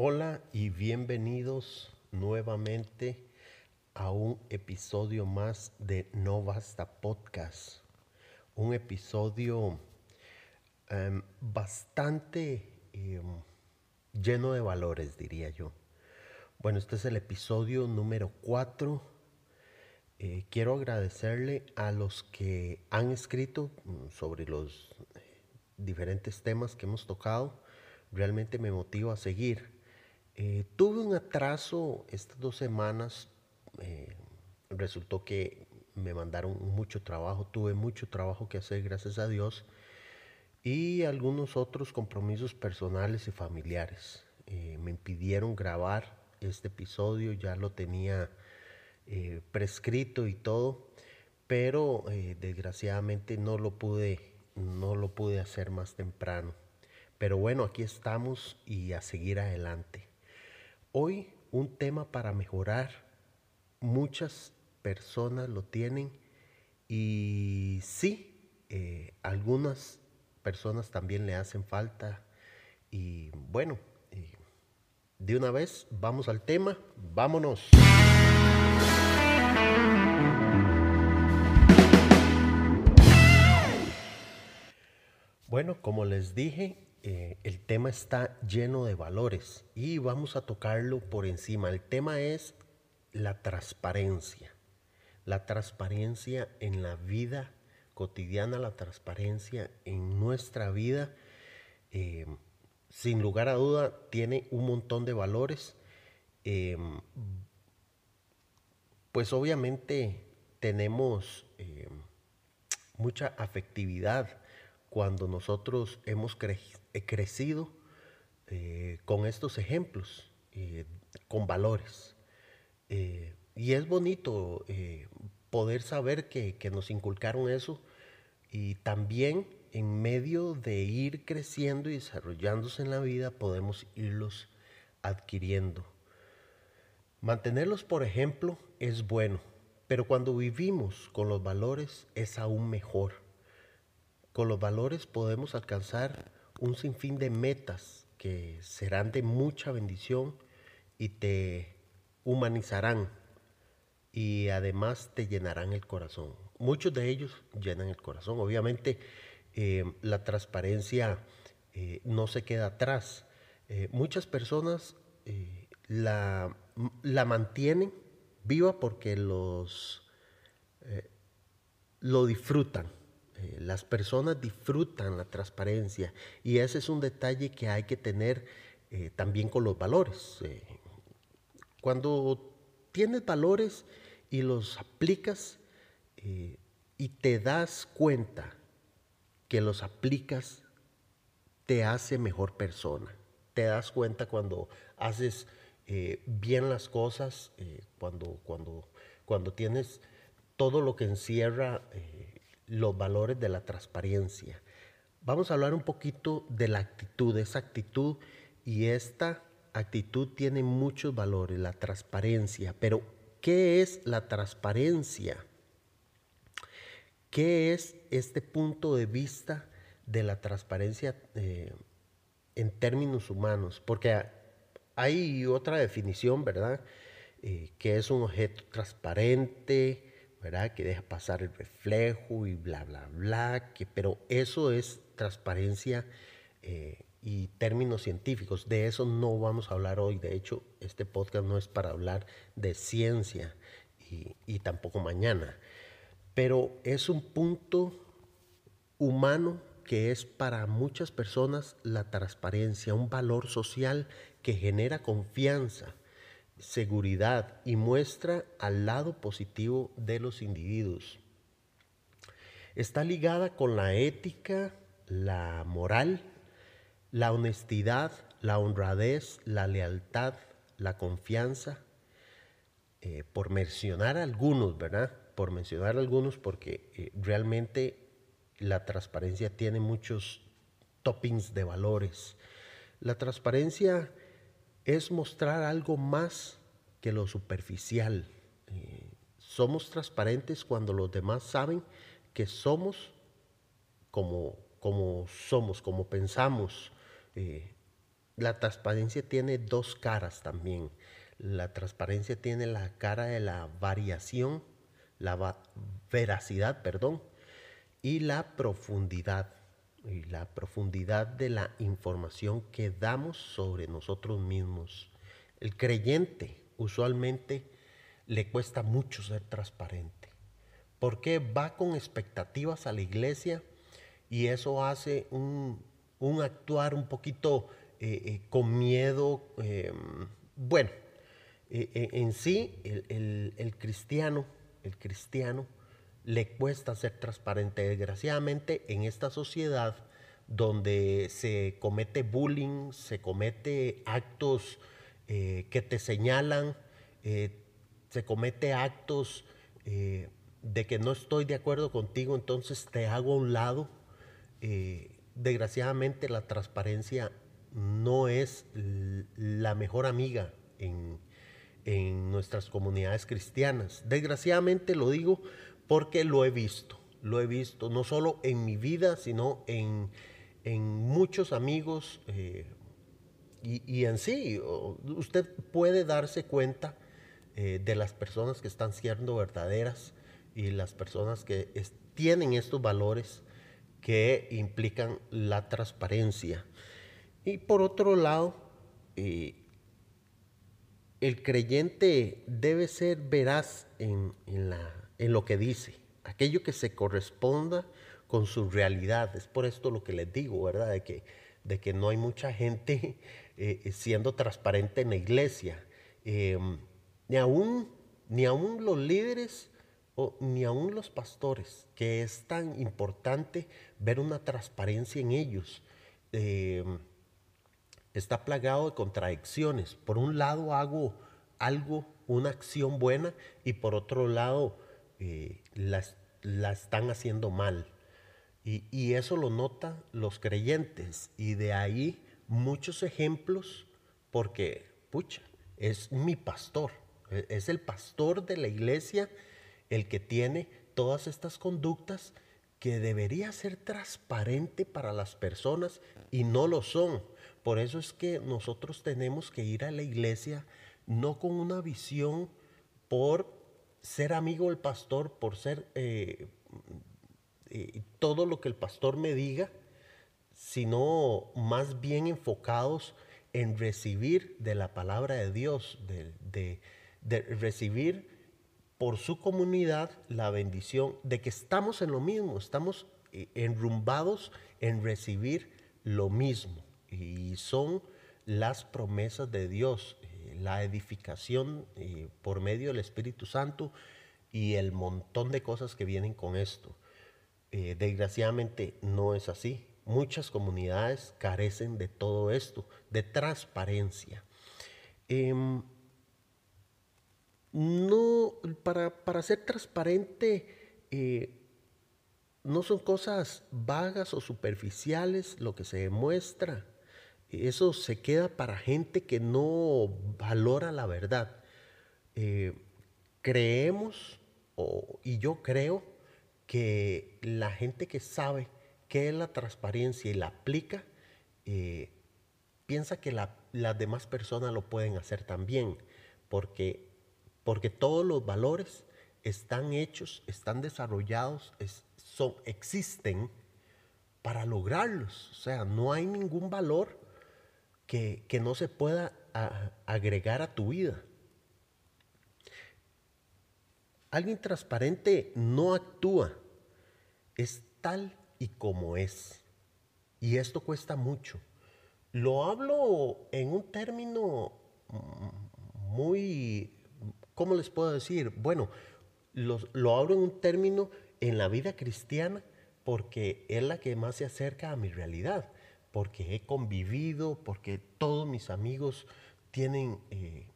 Hola y bienvenidos nuevamente a un episodio más de No Basta Podcast. Un episodio em, bastante em, lleno de valores, diría yo. Bueno, este es el episodio número 4. Eh, quiero agradecerle a los que han escrito mm, sobre los eh, diferentes temas que hemos tocado. Realmente me motiva a seguir. Eh, tuve un atraso estas dos semanas. resultó que me mandaron mucho trabajo. Tuve mucho trabajo que hacer, gracias a Dios. Y algunos otros compromisos personales y familiares. me impidieron grabar este episodio, ya lo tenía eh, prescrito y todo, pero eh, desgraciadamente no lo pude, no lo pude hacer más temprano. Pero bueno, aquí estamos y a seguir adelante. Hoy un tema para mejorar, muchas personas lo tienen y sí, eh, algunas personas también le hacen falta y bueno, de una vez, vamos al tema, vámonos. Bueno, como les dije, eh, el tema está lleno de valores y vamos a tocarlo por encima. El tema es la transparencia. La transparencia en la vida cotidiana, la transparencia en nuestra vida. Eh, sin lugar a duda, tiene un montón de valores. Em, pues obviamente tenemos em, mucha afectividad cuando nosotros hemos eh, crecido eh, con estos ejemplos, eh, con valores. y es bonito poder saber que, que nos inculcaron eso y también en medio de ir creciendo y desarrollándose en la vida, podemos irlos adquiriendo. Mantenerlos, por ejemplo, es bueno, pero cuando vivimos con los valores es aún mejor. Con los valores podemos alcanzar un sinfín de metas que serán de mucha bendición y te humanizarán y además te llenarán el corazón. Muchos de ellos llenan el corazón. Obviamente eh, la transparencia eh, no se queda atrás. Eh, muchas personas la, la, mantienen viva porque los, lo disfrutan. Las personas disfrutan la transparencia y ese es un detalle que hay que tener también con los valores. cuando tienes valores y los aplicas y te das cuenta que los aplicas te hace mejor persona. Te das cuenta cuando haces eh, bien las cosas, eh, cuando, cuando, cuando tienes todo lo que encierra eh, los valores de la transparencia. Vamos a hablar un poquito de la actitud, esa actitud y esta actitud tiene muchos valores, la transparencia, pero ¿qué es la transparencia? ¿Qué es este punto de vista de la transparencia eh, en términos humanos? Porque hay otra definición, ¿verdad? Eh, que es un objeto transparente, ¿verdad? Que deja pasar el reflejo y bla, bla, bla. Que, pero eso es transparencia eh, y términos científicos. De eso no vamos a hablar hoy. De hecho, este podcast no es para hablar de ciencia y, y tampoco mañana pero es un punto humano que es para muchas personas la transparencia, un valor social que genera confianza, seguridad y muestra al lado positivo de los individuos. Está ligada con la ética, la moral, la honestidad, la honradez, la lealtad, la confianza, eh, por mencionar algunos, ¿verdad? por mencionar algunos, porque eh, realmente la transparencia tiene muchos toppings de valores. La transparencia es mostrar algo más que lo superficial. Eh, somos transparentes cuando los demás saben que somos como, como somos, como pensamos. Eh, la transparencia tiene dos caras también. La transparencia tiene la cara de la variación, la veracidad, perdón, y la profundidad, y la profundidad de la información que damos sobre nosotros mismos. El creyente usualmente le cuesta mucho ser transparente, porque va con expectativas a la iglesia y eso hace un, actuar un poquito eh, eh, con miedo. Em, bueno, eh, en sí el, cristiano, el cristiano le cuesta ser transparente. Desgraciadamente en esta sociedad donde se comete bullying, se comete actos que te señalan, se comete actos de que no estoy de acuerdo contigo, entonces te hago a un lado eh, desgraciadamente la transparencia no es la mejor amiga en, nuestras comunidades cristianas. Desgraciadamente lo digo porque lo he visto, lo he visto no solo en mi vida, sino en, muchos amigos eh, y, en sí. Usted puede darse cuenta eh, de las personas que están siendo verdaderas y las personas que tienen estos valores que implican la transparencia. Y por otro lado, eh, el creyente debe ser veraz en, lo que dice, aquello que se corresponda con su realidad. Es por esto lo que les digo, ¿verdad? De que, de que no hay mucha gente eh, siendo transparente en la iglesia. Em, ni, aún, ni aún los líderes ni aún los pastores, que es tan importante ver una transparencia en ellos. Em, está plagado de contradicciones. Por un lado hago algo, una acción buena, y por otro lado eh, la, están haciendo mal. Y, y, eso lo notan los creyentes. Y de ahí muchos ejemplos, porque, pucha, es mi pastor, e, es el pastor de la iglesia el que tiene todas estas conductas que debería ser transparente para las personas y no lo son. Por eso es que nosotros tenemos que ir a la iglesia no con una visión por ser amigo del pastor, por ser eh, eh, todo lo que el pastor me diga, sino más bien enfocados en recibir de la palabra de Dios, de, de recibir por su comunidad la bendición de que estamos en lo mismo, estamos eh, enrumbados en recibir lo mismo. Y son las promesas de Dios, la edificación eh, por medio del Espíritu Santo y el montón de cosas que vienen con esto. desgraciadamente no es así. Muchas comunidades carecen de todo esto, de transparencia. Em, no, para, ser transparente, eh, no son cosas vagas o superficiales lo que se demuestra. Eso se queda para gente que no valora la verdad. Eh, creemos, y yo creo, que la gente que sabe qué es la transparencia y la aplica, eh, piensa que las demás personas lo pueden hacer también, porque porque todos los valores están hechos, están desarrollados, son, existen para lograrlos. O sea, no hay ningún valor que, no se pueda agregar a tu vida. Alguien transparente no actúa, es tal y como es. Y esto cuesta mucho. Lo hablo en un término muy ¿cómo les puedo decir? Bueno, lo abro en un término en la vida cristiana porque es la que más se acerca a mi realidad, porque he convivido, porque todos mis amigos tienen eh,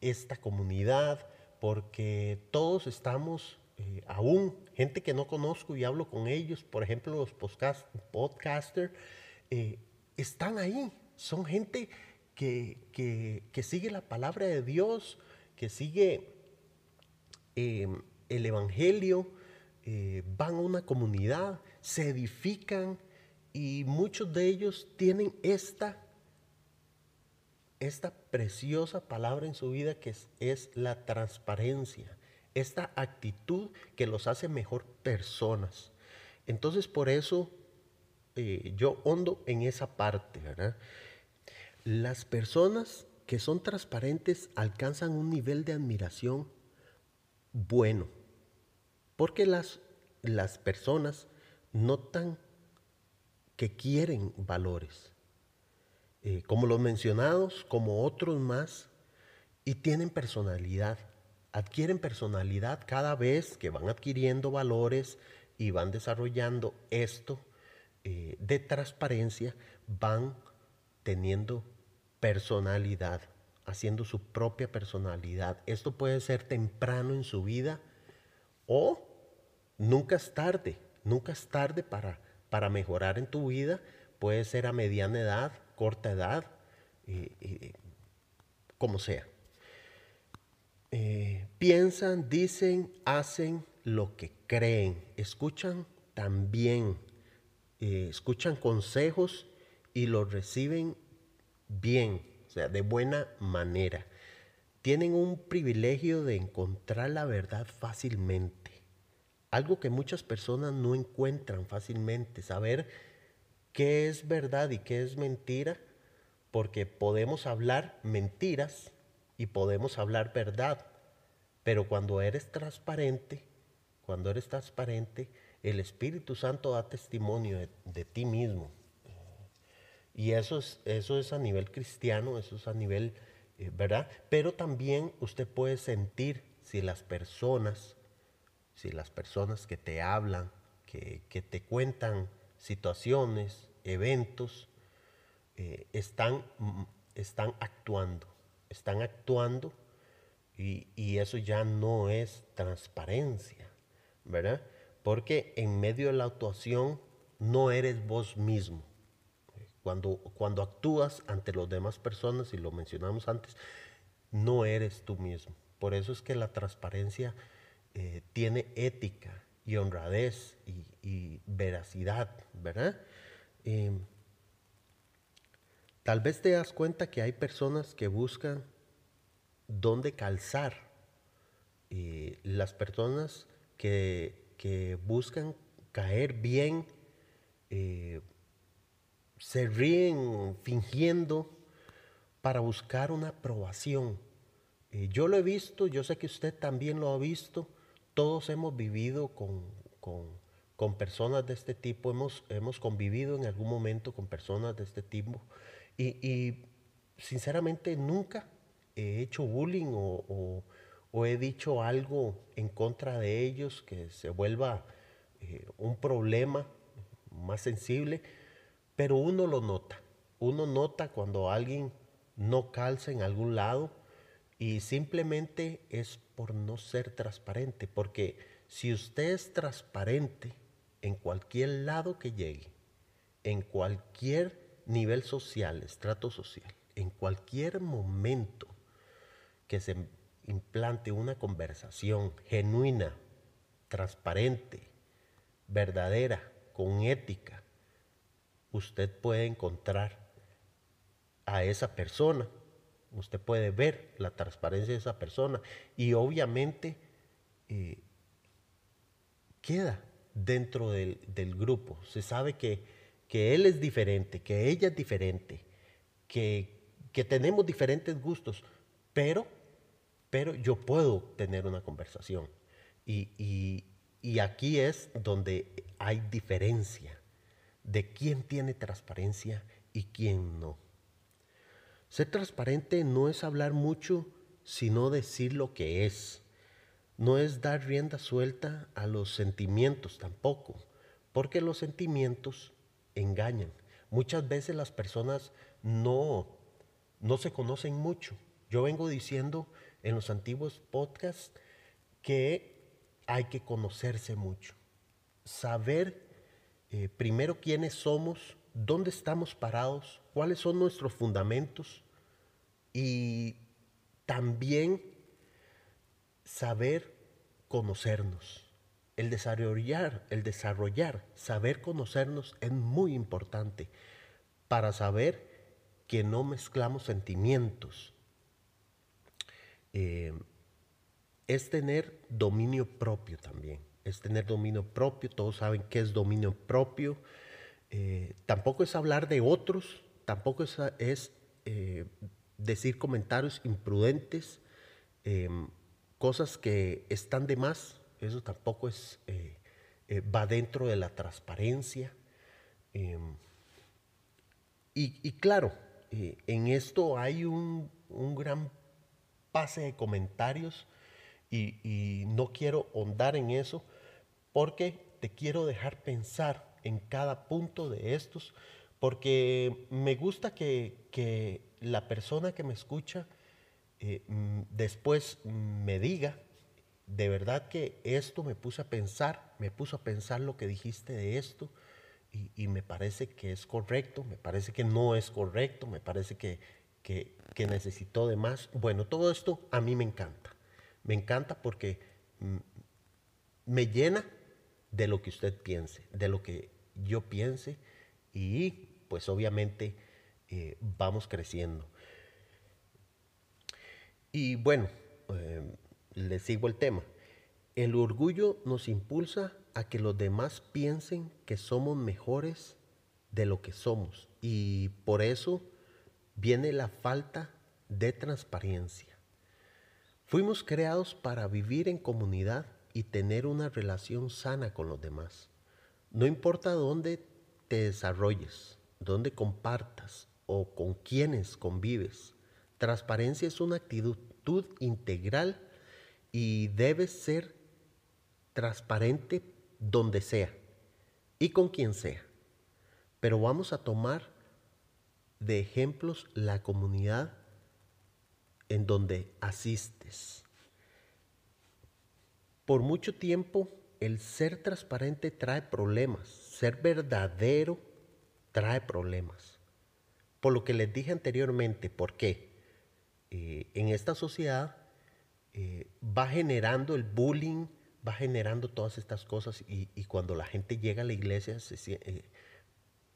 esta comunidad, porque todos estamos eh, aún, gente que no conozco y hablo con ellos, por ejemplo los podcast, podcasters, eh, están ahí, son gente que, que sigue la palabra de Dios, que sigue el Evangelio, van a una comunidad, se edifican y muchos de ellos tienen esta esta preciosa palabra en su vida que es, la transparencia, esta actitud que los hace mejor personas. Entonces por eso eh, yo hondo en esa parte, ¿verdad? Las personas que son transparentes alcanzan un nivel de admiración bueno, porque las, las personas notan que quieren valores, eh, como los mencionados, como otros más, y tienen personalidad, adquieren personalidad cada vez que van adquiriendo valores y van desarrollando esto eh, de transparencia, van teniendo personalidad, haciendo su propia personalidad. Esto puede ser temprano en su vida o nunca es tarde, nunca es tarde para, para mejorar en tu vida. Puede ser a mediana edad, corta edad, como sea. Eh, piensan, dicen, hacen lo que creen, escuchan también, eh, escuchan consejos y los reciben bien, o sea, de buena manera. Tienen un privilegio de encontrar la verdad fácilmente. Algo que muchas personas no encuentran fácilmente. Saber qué es verdad y qué es mentira. Porque podemos hablar mentiras y podemos hablar verdad. Pero cuando eres transparente, cuando eres transparente, el Espíritu Santo da testimonio de ti mismo. Y eso es, eso es a nivel cristiano, eso es a nivel, eh, ¿verdad? Pero también usted puede sentir si las personas, si las personas que te hablan, que, te cuentan situaciones, eventos, eh, están, mm, están actuando, están actuando y, y eso ya no es transparencia, ¿verdad? Porque en medio de la actuación no eres vos mismo cuando, cuando actúas ante las demás personas, y lo mencionamos antes, no eres tú mismo. Por eso es que la transparencia eh, tiene ética y honradez y, veracidad, ¿verdad? Em, tal vez te das cuenta que hay personas que buscan dónde calzar. Eh, las personas que, que, buscan caer bien, eh, se ríen fingiendo para buscar una aprobación. Eh, yo lo he visto, yo sé que usted también lo ha visto, todos hemos vivido con, personas de este tipo, hemos, hemos, convivido en algún momento con personas de este tipo y, sinceramente nunca he hecho bullying o, he dicho algo en contra de ellos que se vuelva eh, un problema más sensible pero uno lo nota. Uno nota cuando alguien no calza en algún lado y simplemente es por no ser transparente. Porque si usted es transparente en cualquier lado que llegue, en cualquier nivel social, estrato social, en cualquier momento que se implante una conversación genuina, transparente, verdadera, con ética, usted puede encontrar a esa persona, usted puede ver la transparencia de esa persona y obviamente eh, queda dentro del, grupo. Se sabe que, que, él es diferente, que ella es diferente, que, que tenemos diferentes gustos, pero, pero yo puedo tener una conversación. y, y aquí es donde hay diferencia de quién tiene transparencia y quién no. Ser transparente no es hablar mucho, sino decir lo que es. No es dar rienda suelta a los sentimientos tampoco, porque los sentimientos engañan. Muchas veces las personas no, no se conocen mucho. Yo vengo diciendo en los antiguos podcasts que hay que conocerse mucho, saber eh, primero quiénes somos, dónde estamos parados, cuáles son nuestros fundamentos y también saber conocernos. El desarrollar, el desarrollar, saber conocernos es muy importante para saber que no mezclamos sentimientos. Eh, es tener dominio propio también. Es tener dominio propio. Todos saben qué es dominio propio. Eh, tampoco es hablar de otros. Tampoco es, eh, decir comentarios imprudentes. Em, cosas que están de más. Eso tampoco es, va dentro de la transparencia. Em, y, claro, en esto hay un, un gran pase de comentarios y, no quiero ahondar en eso porque te quiero dejar pensar en cada punto de estos, porque me gusta que, la persona que me escucha eh, mm, después me diga, de verdad que esto me puse a pensar, me puso a pensar lo que dijiste de esto y, me parece que es correcto, me parece que no es correcto, me parece que, que, que necesitó de más. Bueno, todo esto a mí me encanta. Me encanta porque mm, me llena de lo que usted piense, de lo que yo piense y pues obviamente eh, vamos creciendo. Y bueno, eh, le sigo el tema. El orgullo nos impulsa a que los demás piensen que somos mejores de lo que somos y por eso viene la falta de transparencia. Fuimos creados para vivir en comunidad y tener una relación sana con los demás. No importa dónde te desarrolles, dónde compartas o con quienes convives. Transparencia es una actitud integral y debe ser transparente donde sea y con quien sea. Pero vamos a tomar de ejemplos la comunidad en donde asistes. Por mucho tiempo el ser transparente trae problemas, ser verdadero trae problemas. Por lo que les dije anteriormente, ¿por qué? Eh, en esta sociedad eh, va generando el bullying, va generando todas estas cosas y, cuando la gente llega a la iglesia eh,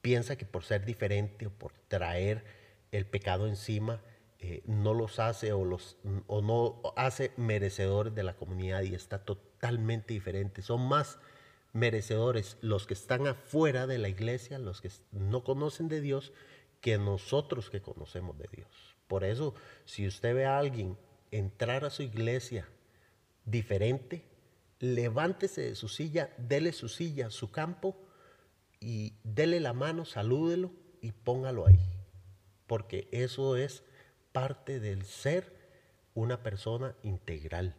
piensa que por ser diferente o por traer el pecado encima, eh, no los hace o, los, o no hace merecedores de la comunidad y está totalmente diferente. Son más merecedores los que están afuera de la iglesia, los que no conocen de Dios, que nosotros que conocemos de Dios. Por eso, si usted ve a alguien entrar a su iglesia diferente, levántese de su silla, dele su silla, su campo y dele la mano, salúdelo y póngalo ahí. Porque eso es parte del ser una persona integral.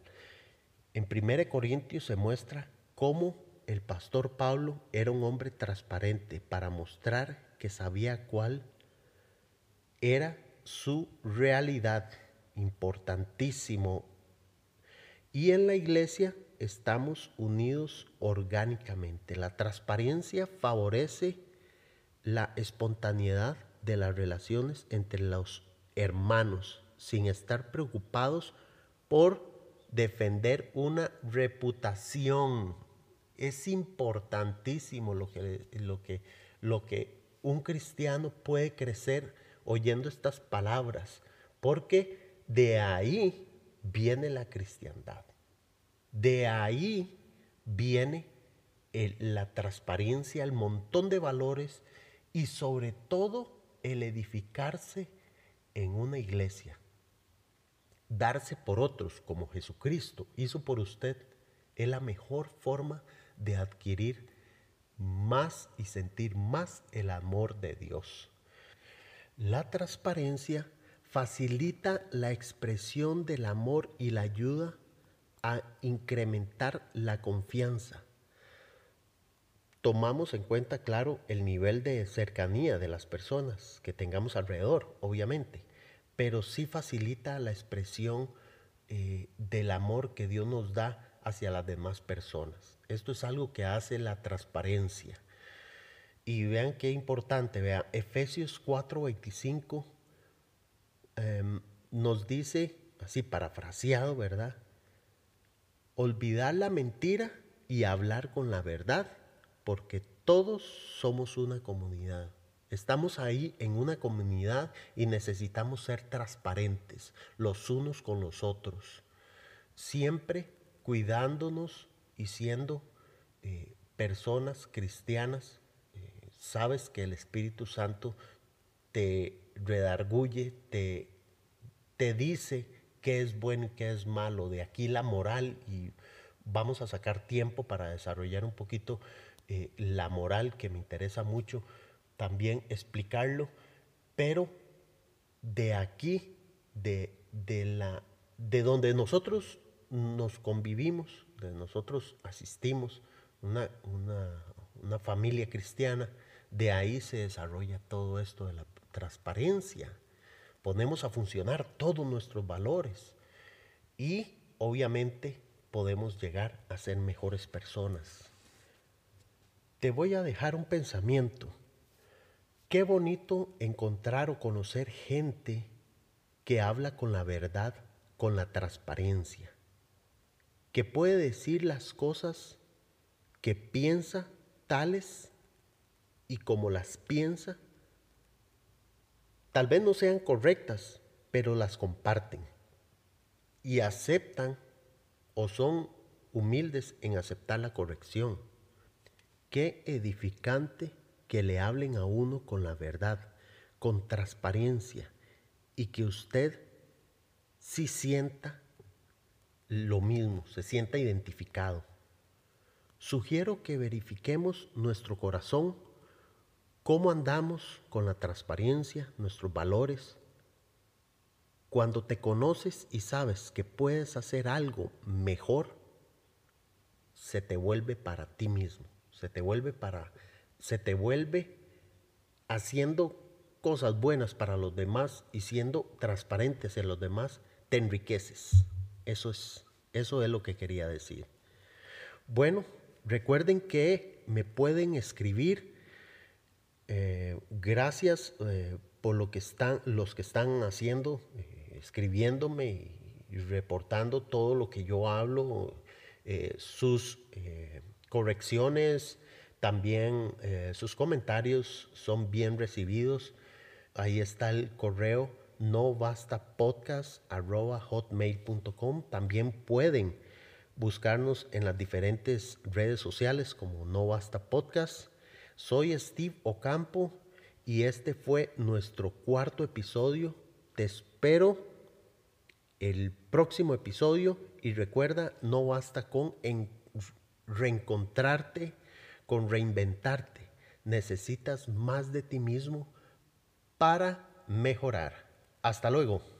En 1 Corintios se muestra cómo el pastor Pablo era un hombre transparente para mostrar que sabía cuál era su realidad, importantísimo. Y en la iglesia estamos unidos orgánicamente. La transparencia favorece la espontaneidad de las relaciones entre los hermanos sin estar preocupados por defender una reputación. Es importantísimo lo que, lo que, lo que un cristiano puede crecer oyendo estas palabras, porque de ahí viene la cristiandad. De ahí viene la transparencia, el montón de valores y sobre todo el edificarse en una iglesia, darse por otros como Jesucristo hizo por usted, es la mejor forma de adquirir más y sentir más el amor de Dios. La transparencia facilita la expresión del amor y la ayuda a incrementar la confianza. Tomamos en cuenta, claro, el nivel de cercanía de las personas que tengamos alrededor, obviamente pero sí facilita la expresión eh, del amor que Dios nos da hacia las demás personas. Esto es algo que hace la transparencia. Y vean qué importante, vean, Efesios 4:25 em, nos dice, así parafraseado, ¿verdad? Olvidar la mentira y hablar con la verdad, porque todos somos una comunidad. Estamos ahí en una comunidad y necesitamos ser transparentes los unos con los otros, siempre cuidándonos y siendo eh, personas cristianas. Eh, sabes que el Espíritu Santo te redarguye, te, te dice qué es bueno y qué es malo. De aquí la moral y vamos a sacar tiempo para desarrollar un poquito eh, la moral que me interesa mucho, también explicarlo, pero de aquí, de, de, la, de donde nosotros nos convivimos, de nosotros asistimos, una, una, una familia cristiana, de ahí se desarrolla todo esto de la transparencia. Ponemos a funcionar todos nuestros valores y obviamente podemos llegar a ser mejores personas. Te voy a dejar un pensamiento. Qué bonito encontrar o conocer gente que habla con la verdad, con la transparencia, que puede decir las cosas que piensa tales y como las piensa. Tal vez no sean correctas, pero las comparten y aceptan o son humildes en aceptar la corrección. Qué edificante que le hablen a uno con la verdad, con transparencia y que usted sí sienta lo mismo, se sienta identificado. Sugiero que verifiquemos nuestro corazón, cómo andamos con la transparencia, nuestros valores, cuando te conoces y sabes que puedes hacer algo mejor, se te vuelve para ti mismo, se te vuelve para, se te vuelve haciendo cosas buenas para los demás y siendo transparentes en los demás, te enriqueces. Eso es, eso es lo que quería decir. Bueno, recuerden que me pueden escribir. Eh, gracias eh, por lo que están, los que están haciendo. Eh, escribiéndome y reportando todo lo que yo hablo, sus correcciones, también eh, sus comentarios son bien recibidos. Ahí está el correo no basta hotmail.com. También pueden buscarnos en las diferentes redes sociales como no basta podcast. Soy Steve Ocampo y este fue nuestro cuarto episodio. Te espero el próximo episodio y recuerda, no basta con reencontrarte, con reinventarte. Necesitas más de ti mismo para mejorar. Hasta luego.